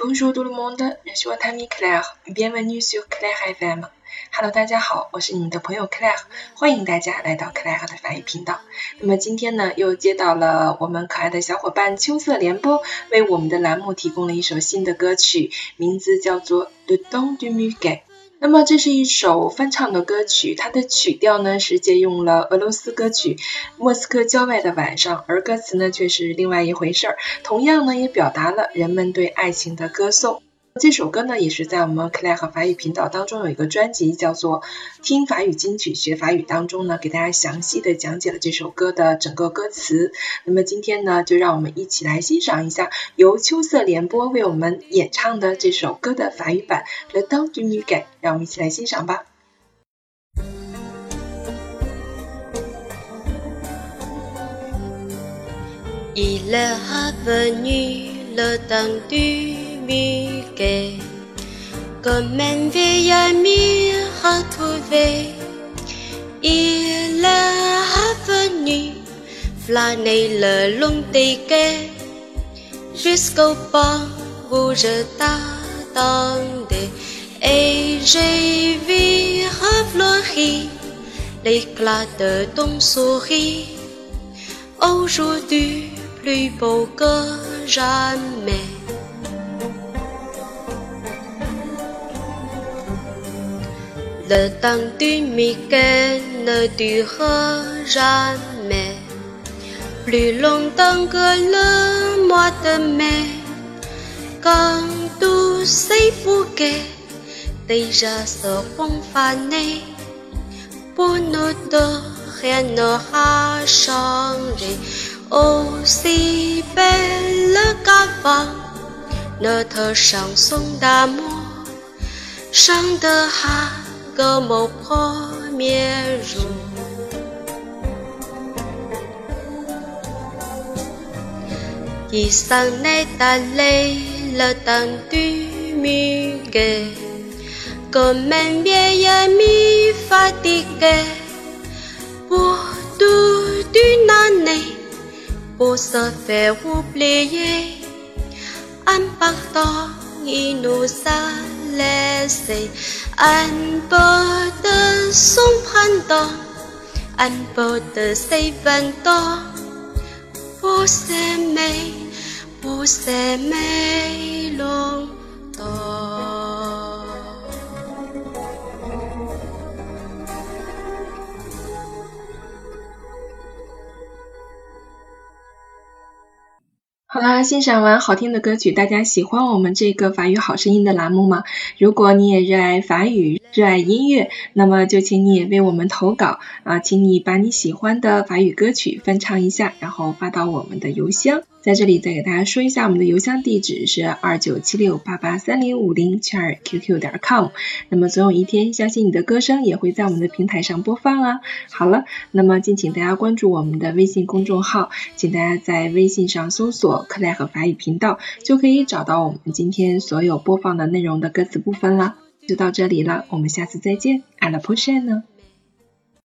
Bonjour tout le monde, je suis votre ami Claire. Bienvenue sur Claire FM. Hello，大家好，我是你们的朋友 Claire，欢迎大家来到 Claire 的法语频道。那么今天呢，又接到了我们可爱的小伙伴秋色联播为我们的栏目提供了一首新的歌曲，名字叫做《Le Don du Muguet》。那么这是一首翻唱的歌曲，它的曲调呢是借用了俄罗斯歌曲《莫斯科郊外的晚上》，而歌词呢却是另外一回事儿。同样呢，也表达了人们对爱情的歌颂。这首歌呢，也是在我们 Claire 和法语频道当中有一个专辑叫做《听法语金曲学法语》当中呢，给大家详细的讲解了这首歌的整个歌词。那么今天呢，就让我们一起来欣赏一下由秋色联播为我们演唱的这首歌的法语版《Le Don du Muguet》，让我们一起来欣赏吧。Il est venu le temps du comme un vieil ami retrouvé. Il est venu flâner le long des quais jusqu'au port où je t'attendais. Et j'ai vu refleurir l'éclat de ton sourire. Aujourd'hui, plus beau que jamais. Le temps du Mickey ne dure jamais plus longtemps que le mois de mai. Quand tous ces bouquets déjà seront fanés, pour nous deux rien n'aura changé. Aussi belle qu'avant, notre chanson d'amour chantera comme au premier jour. Qui s'en est allé le temps du muguet, comme un vieil ami fatigué, pour toute une année, pour se faire oublier, en partant, il nous a lê xì. Anh bố tư sung phân tỏ Anh bố tư xây vần tỏ Bố xe mê Bố xe mê luôn. 好啦，欣赏完好听的歌曲，大家喜欢我们这个法语好声音的栏目吗？如果你也热爱法语，热爱音乐，那么就请你也为我们投稿啊，请你把你喜欢的法语歌曲翻唱一下，然后发到我们的邮箱。在这里再给大家说一下，我们的邮箱地址是二九七六八八三零五零 char qq 点 com。那么总有一天，相信你的歌声也会在我们的平台上播放啊。好了，那么敬请大家关注我们的微信公众号，请大家在微信上搜索“克莱和法语频道”，就可以找到我们今天所有播放的内容的歌词部分了。就到这里了，我们下次再见，And push in 呢。